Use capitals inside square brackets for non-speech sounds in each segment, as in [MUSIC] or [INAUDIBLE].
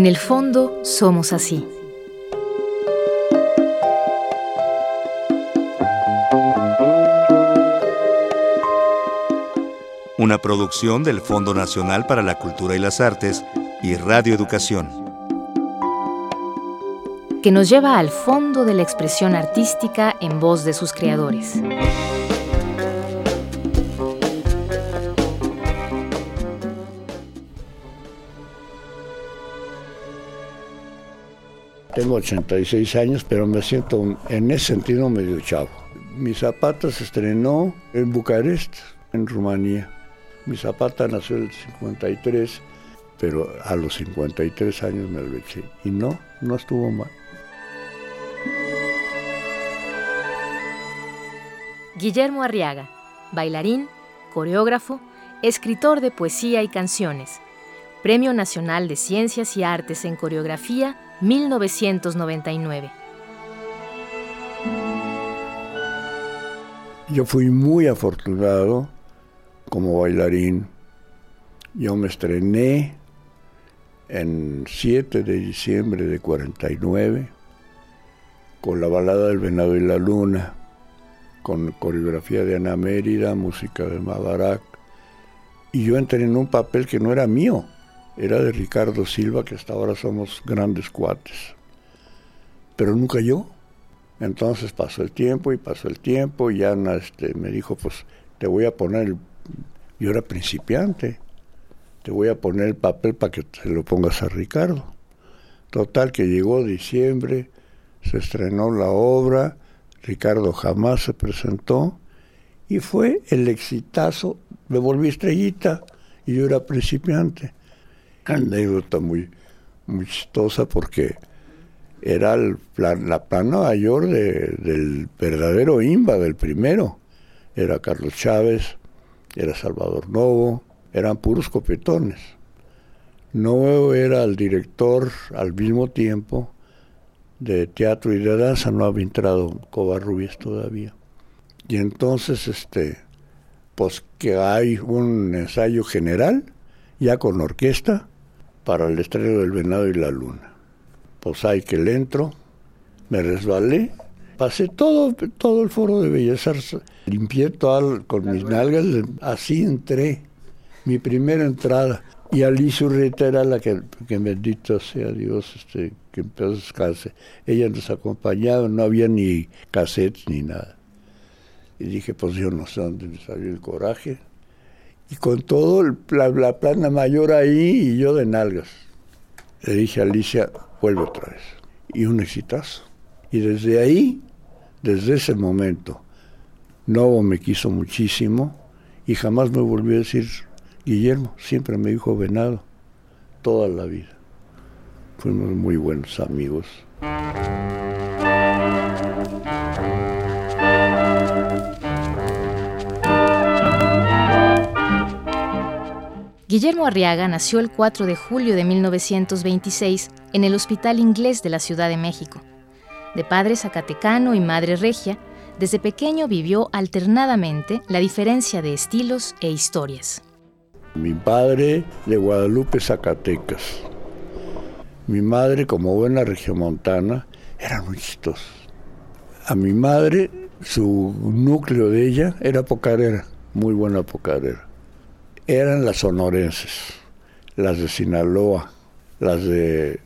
En el fondo somos así. Una producción del Fondo Nacional para la Cultura y las Artes y Radio Educación. Que nos lleva al fondo de la expresión artística en voz de sus creadores. Tengo 86 años, pero me siento en ese sentido medio chavo. Mi Zapata se estrenó en Bucarest, en Rumanía. Mi Zapata nació en el 53, pero a los 53 años me lo eché. Y no, no estuvo mal. Guillermo Arriaga, bailarín, coreógrafo, escritor de poesía y canciones. Premio Nacional de Ciencias y Artes en Coreografía 1999. Yo fui muy afortunado como bailarín. Yo me estrené en 7 de diciembre de 49 con la balada del venado y la luna, con coreografía de Ana Mérida, música de Mabarak, y yo entré en un papel que no era mío era de Ricardo Silva, que hasta ahora somos grandes cuates. Pero nunca yo. Entonces pasó el tiempo y pasó el tiempo y ya este, me dijo, pues te voy a poner, yo era principiante, te voy a poner el papel para que se lo pongas a Ricardo. Total que llegó diciembre, se estrenó la obra, Ricardo jamás se presentó y fue el exitazo, me volví estrellita y yo era principiante anécdota muy, muy chistosa porque era el la plana mayor del verdadero IMBA, del primero. Era Carlos Chávez, era Salvador Novo, eran puros copetones. Novo era el director al mismo tiempo de teatro y de danza, no había entrado Covarrubias todavía. Y entonces, este, pues que hay un ensayo general, ya con orquesta, para el estreno del venado y la luna. Pues hay que le entro, me resbalé, pasé todo, todo el foro de Artes, limpié todo con mis nalgas, así entré, mi primera entrada. Y Alicia Urreta era la que, que bendito sea Dios, este, que empezó a descansar. Ella nos acompañaba, no había ni cassettes ni nada. Y dije, pues yo no sé dónde me salió el coraje y con todo la, plana mayor ahí y yo de nalgas. Le dije a Alicia, vuelve otra vez. Y un exitazo. Y desde ahí, desde ese momento, Novo me quiso muchísimo y jamás me volvió a decir Guillermo, siempre me dijo Venado, toda la vida. Fuimos muy buenos amigos. Guillermo Arriaga nació el 4 de julio de 1926 en el Hospital Inglés de la Ciudad de México. De padre zacatecano y madre regia, desde pequeño vivió alternadamente la diferencia de estilos e historias. Mi padre de Guadalupe, Zacatecas. Mi madre, como buena regiomontana, era muy chistosa. A mi madre, su núcleo de ella era pocarera, muy buena pocarera eran las sonorenses, las de Sinaloa, las de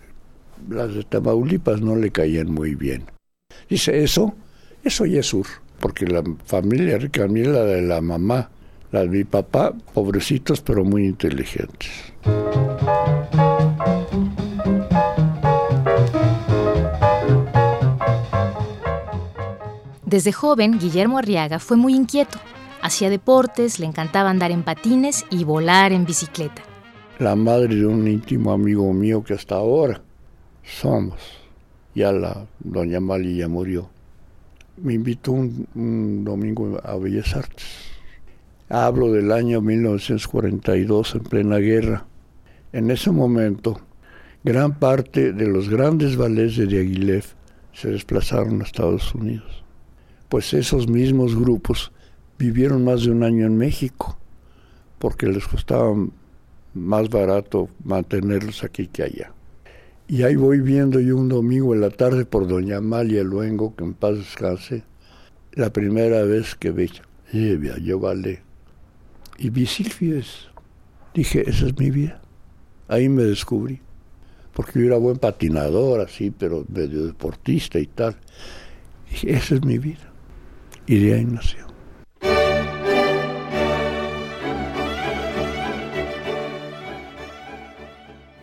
las de Tamaulipas no le caían muy bien. Dice eso, eso ya es sur, porque la familia rica, a mí la de la mamá, la de mi papá, pobrecitos pero muy inteligentes. Desde joven, Guillermo Arriaga fue muy inquieto Hacía deportes, le encantaba andar en patines y volar en bicicleta. La madre de un íntimo amigo mío que hasta ahora somos, ya la doña Mali ya murió, me invitó un, domingo a Bellas Artes. Hablo del año 1942, en plena guerra. En ese momento, gran parte de los grandes ballets de Diaghilev se desplazaron a Estados Unidos. Pues esos mismos grupos vivieron más de un año en México, porque les costaba más barato mantenerlos aquí que allá. Y ahí voy viendo yo un domingo en la tarde por Doña Amalia Luengo, que en paz descanse, la primera vez que ve, yo vale. Y vi Silfies. Dije, esa es mi vida. Ahí me descubrí. Porque yo era buen patinador, así, pero medio deportista y tal. Dije, esa es mi vida. Y de ahí nació.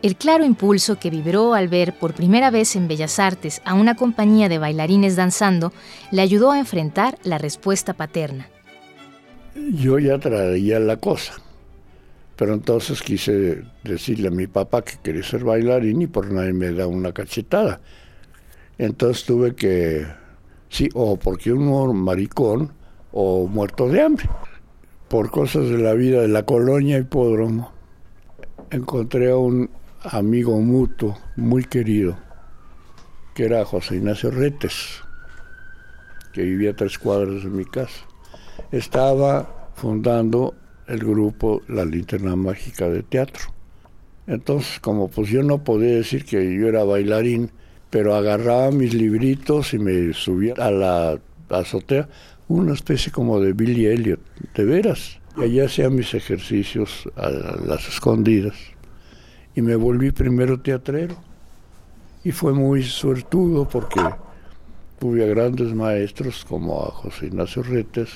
El claro impulso que vibró al ver por primera vez en Bellas Artes a una compañía de bailarines danzando le ayudó a enfrentar la respuesta paterna. Yo ya traía la cosa, pero entonces quise decirle a mi papá que quería ser bailarín y por nadie me da una cachetada. Entonces tuve que, sí, o porque uno maricón o muerto de hambre. Por cosas de la vida de la colonia hipódromo, encontré a un amigo mutuo, muy querido, que era José Ignacio Retes, que vivía tres cuadras de mi casa. Estaba fundando el grupo La Linterna Mágica de Teatro. Entonces, como pues yo no podía decir que yo era bailarín, pero agarraba mis libritos y me subía a la azotea, una especie como de Billy Elliot, de veras. Y allá hacía mis ejercicios a las escondidas y me volví primero teatrero. Y fue muy suertudo porque tuve a grandes maestros como a José Ignacio Retes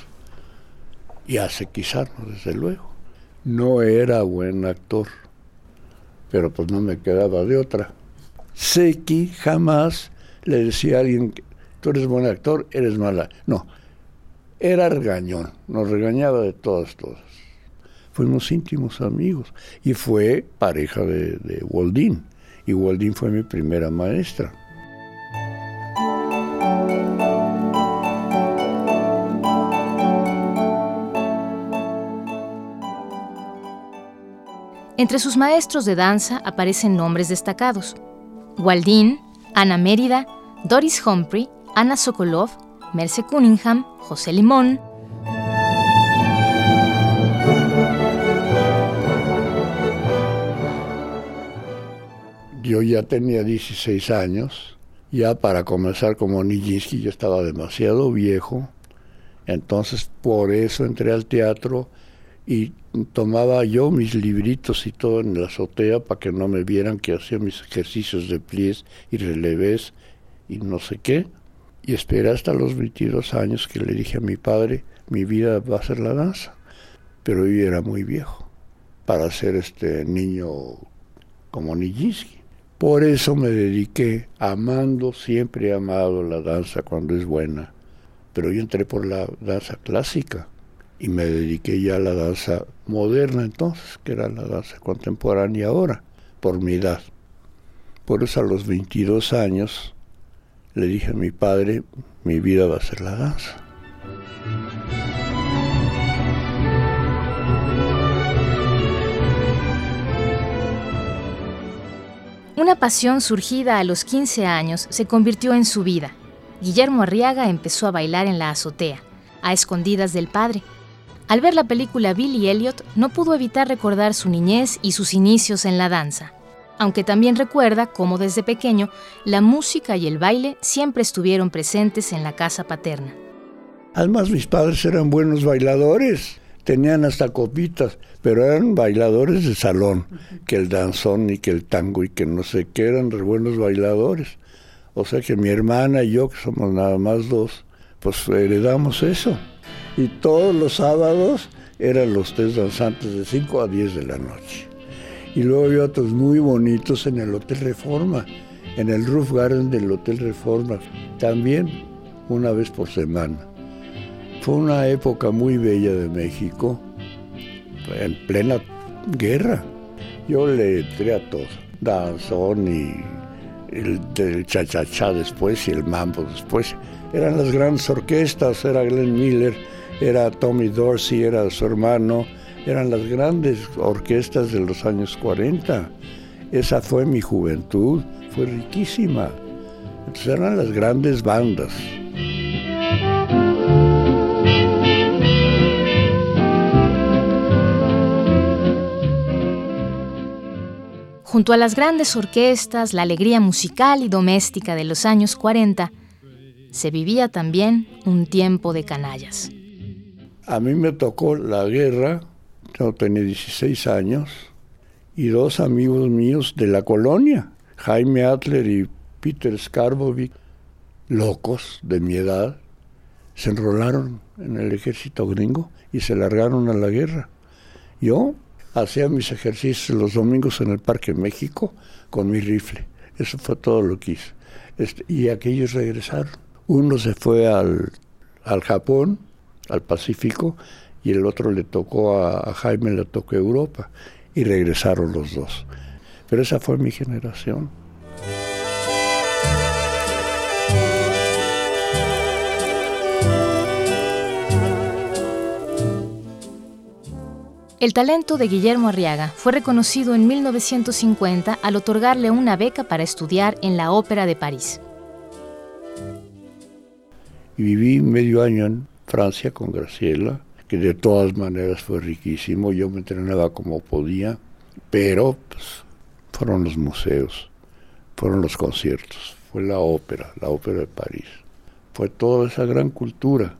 y a Sequizarno, desde luego. No era buen actor, pero pues no me quedaba de otra. Sequi jamás le decía a alguien, tú eres buen actor, eres mala. No, era regañón, nos regañaba de todas, todas fuimos íntimos amigos y fue pareja de, de Waldín y Waldín fue mi primera maestra. Entre sus maestros de danza aparecen nombres destacados. Waldín, Ana Mérida, Doris Humphrey, Ana Sokolov, Merce Cunningham, José Limón, yo ya tenía 16 años, ya para comenzar como Nijinsky yo estaba demasiado viejo, entonces por eso entré al teatro y tomaba yo mis libritos y todo en la azotea para que no me vieran que hacía mis ejercicios de pliés y relevés y no sé qué. Y esperé hasta los 22 años que le dije a mi padre, mi vida va a ser la danza. Pero yo era muy viejo para ser este niño como Nijinsky. Por eso me dediqué, amando, siempre he amado la danza cuando es buena. Pero yo entré por la danza clásica y me dediqué ya a la danza moderna entonces, que era la danza contemporánea ahora, por mi edad. Por eso a los 22 años le dije a mi padre, mi vida va a ser la danza. Una pasión surgida a los 15 años se convirtió en su vida. Guillermo Arriaga empezó a bailar en la azotea, a escondidas del padre. Al ver la película Billy Elliot, no pudo evitar recordar su niñez y sus inicios en la danza, aunque también recuerda cómo desde pequeño la música y el baile siempre estuvieron presentes en la casa paterna. Además, mis padres eran buenos bailadores tenían hasta copitas, pero eran bailadores de salón, que el danzón y que el tango y que no sé qué, eran re buenos bailadores. O sea que mi hermana y yo, que somos nada más dos, pues heredamos eso. Y todos los sábados eran los tres danzantes de 5 a 10 de la noche. Y luego había otros muy bonitos en el Hotel Reforma, en el Roof Garden del Hotel Reforma, también una vez por semana. Fue una época muy bella de México, en plena guerra. Yo le entré a todo, danzón y el, el cha-cha-cha después y el mambo después. Eran las grandes orquestas, era Glenn Miller, era Tommy Dorsey, era su hermano, eran las grandes orquestas de los años 40. Esa fue mi juventud, fue riquísima. Entonces eran las grandes bandas. Junto a las grandes orquestas, la alegría musical y doméstica de los años 40, se vivía también un tiempo de canallas. A mí me tocó la guerra, yo tenía 16 años, y dos amigos míos de la colonia, Jaime Adler y Peter Skarbovic, locos de mi edad, se enrolaron en el ejército gringo y se largaron a la guerra. Yo hacía mis ejercicios los domingos en el Parque México con mi rifle. Eso fue todo lo que hice. Este, y aquellos regresaron. Uno se fue al, al Japón, al Pacífico, y el otro le tocó a, a Jaime, le tocó a Europa. Y regresaron los dos. Pero esa fue mi generación. El talento de Guillermo Arriaga fue reconocido en 1950 al otorgarle una beca para estudiar en la Ópera de París. Viví medio año en Francia con Graciela, que de todas maneras fue riquísimo. Yo me entrenaba como podía, pero pues, fueron los museos, fueron los conciertos, fue la ópera, la ópera de París. Fue toda esa gran cultura,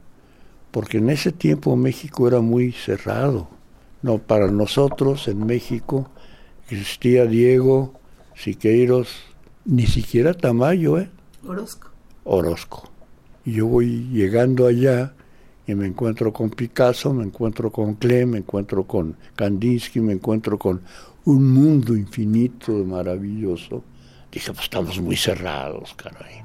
porque en ese tiempo México era muy cerrado no, para nosotros en México existía Diego, Siqueiros, ni siquiera Tamayo, ¿eh? Orozco. Orozco. Y yo voy llegando allá y me encuentro con Picasso, me encuentro con Klee, me encuentro con Kandinsky, me encuentro con un mundo infinito, maravilloso. Dije, pues estamos muy cerrados, caray.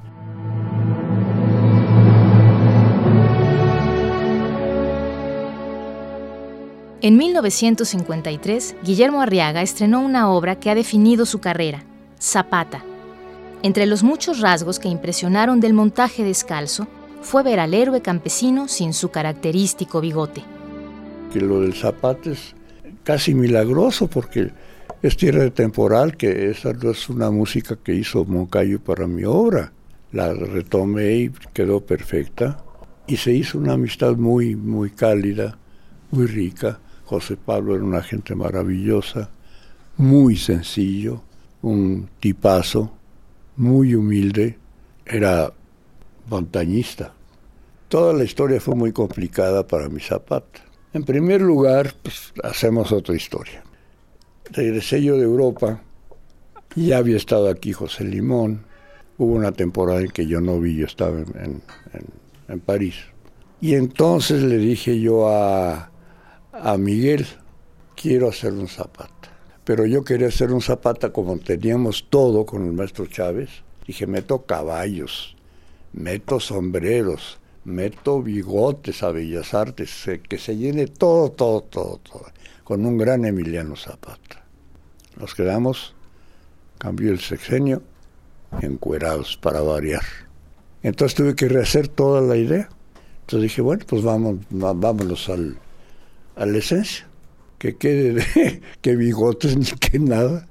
En 1953, Guillermo Arriaga estrenó una obra que ha definido su carrera, Zapata. Entre los muchos rasgos que impresionaron del montaje descalzo, fue ver al héroe campesino sin su característico bigote. Que lo del Zapata es casi milagroso porque es tierra de temporal, que esa no es una música que hizo Moncayo para mi obra. La retomé y quedó perfecta. Y se hizo una amistad muy, muy cálida, muy rica José Pablo era una gente maravillosa, muy sencillo, un tipazo, muy humilde, era montañista. Toda la historia fue muy complicada para mi Zapata. En primer lugar, pues, hacemos otra historia. Regresé yo de Europa, ya había estado aquí José Limón, hubo una temporada en que yo no vi, yo estaba en, en París. Y entonces le dije yo a, a Miguel, quiero hacer un zapata. Pero yo quería hacer un zapata como teníamos todo con el maestro Chávez. Dije, meto caballos, meto sombreros, meto bigotes a Bellas Artes, que se llene todo, todo, todo, todo, con un gran Emiliano Zapata. Nos quedamos, cambió el sexenio, encuerados para variar. Entonces tuve que rehacer toda la idea. Entonces dije, bueno, pues vamos, vámonos al, la esencia, que quede de, [LAUGHS] que bigotes ni que nada,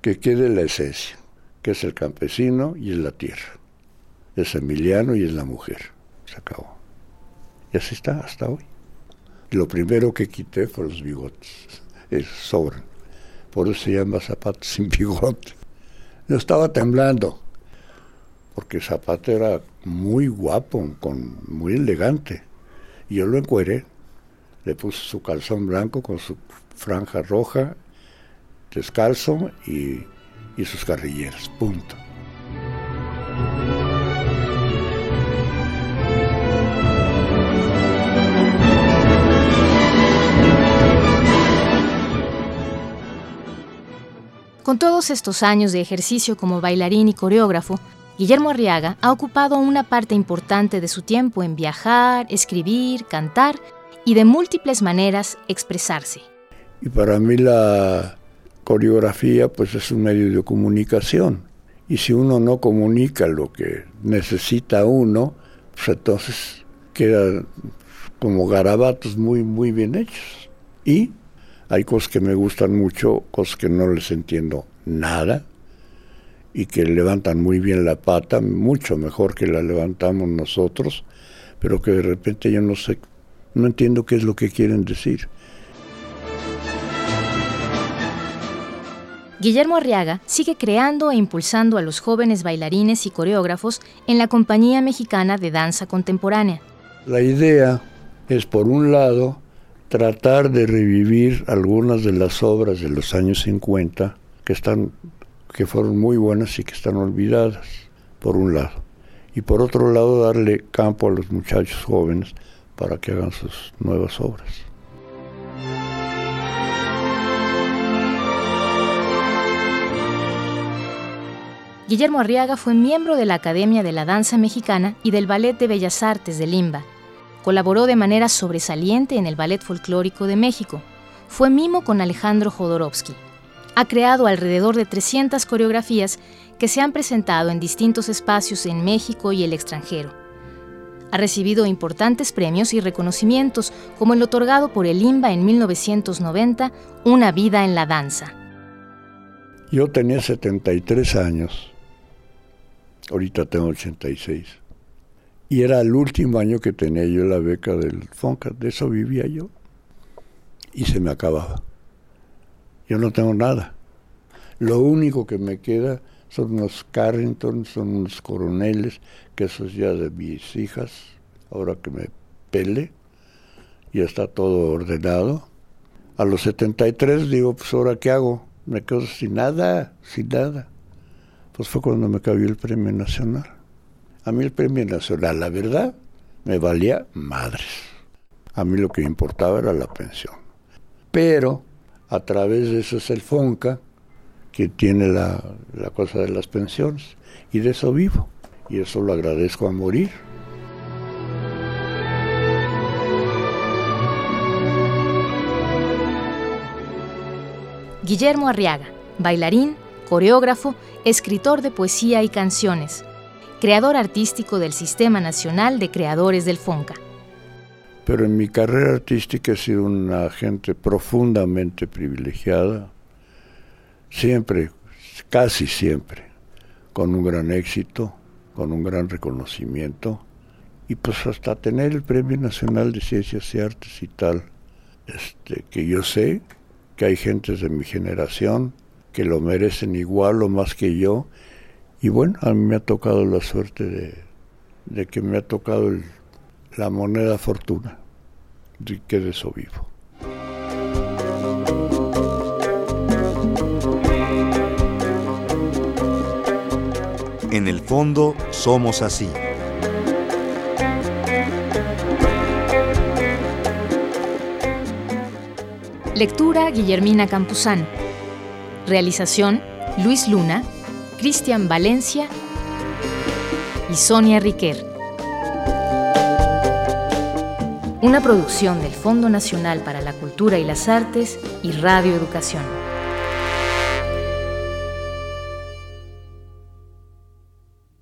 que quede la esencia, que es el campesino y es la tierra, es Emiliano y es la mujer. Se acabó. Y así está hasta hoy. Lo primero que quité fue los bigotes, es, sobran. Por eso se llama zapatos sin bigote. Yo estaba temblando, porque Zapata era muy guapo, con, muy elegante. Y yo lo encueré le puso su calzón blanco con su franja roja, descalzo y, y sus carrilleras, punto. Con todos estos años de ejercicio como bailarín y coreógrafo, Guillermo Arriaga ha ocupado una parte importante de su tiempo en viajar, escribir, cantar y de múltiples maneras expresarse. Y para mí la coreografía pues es un medio de comunicación. Y si uno no comunica lo que necesita uno, pues entonces quedan como garabatos muy, muy bien hechos. Y hay cosas que me gustan mucho, cosas que no les entiendo nada y que levantan muy bien la pata, mucho mejor que la levantamos nosotros, pero que de repente yo no sé no entiendo qué es lo que quieren decir. Guillermo Arriaga sigue creando e impulsando a los jóvenes bailarines y coreógrafos en la Compañía Mexicana de Danza Contemporánea. La idea es, por un lado, tratar de revivir algunas de las obras de los años 50 que, están, que fueron muy buenas y que están olvidadas, por un lado. Y por otro lado, darle campo a los muchachos jóvenes para que hagan sus nuevas obras. Guillermo Arriaga fue miembro de la Academia de la Danza Mexicana y del Ballet de Bellas Artes de Limba. Colaboró de manera sobresaliente en el Ballet Folclórico de México. Fue mimo con Alejandro Jodorowsky. Ha creado alrededor de 300 coreografías que se han presentado en distintos espacios en México y el extranjero. Ha recibido importantes premios y reconocimientos, como el otorgado por el IMBA en 1990, Una vida en la danza. Yo tenía 73 años Ahorita tengo 86. Y era el último año que tenía yo la beca del FONCA, de eso vivía yo. Y se me acababa. Yo no tengo nada. Lo único que me queda son unos Carrington, son unos coroneles, que esos ya de mis hijas, ahora que me pele, ya está todo ordenado. A los 73 digo, pues ahora qué hago, me quedo sin nada, sin nada pues fue cuando me cayó el premio nacional. A mí el premio nacional, la verdad, me valía madres. A mí lo que me importaba era la pensión. Pero a través de eso es el FONCA, que tiene la, la cosa de las pensiones, y de eso vivo. Y eso lo agradezco a morir. Guillermo Arriaga, bailarín, coreógrafo, escritor de poesía y canciones, creador artístico del Sistema Nacional de Creadores del FONCA. Pero en mi carrera artística he sido una gente profundamente privilegiada, siempre, casi siempre, con un gran éxito, con un gran reconocimiento, y pues hasta tener el Premio Nacional de Ciencias y Artes y tal, este, que yo sé que hay gentes de mi generación que lo merecen igual o más que yo. Y bueno, a mí me ha tocado la suerte de, que me ha tocado la moneda fortuna, de que de eso vivo. En el fondo somos así. Lectura Guillermina Campuzán. Realización Luis Luna, Cristian Valencia y Sonia Riquer. Una producción del Fondo Nacional para la Cultura y las Artes y Radio Educación.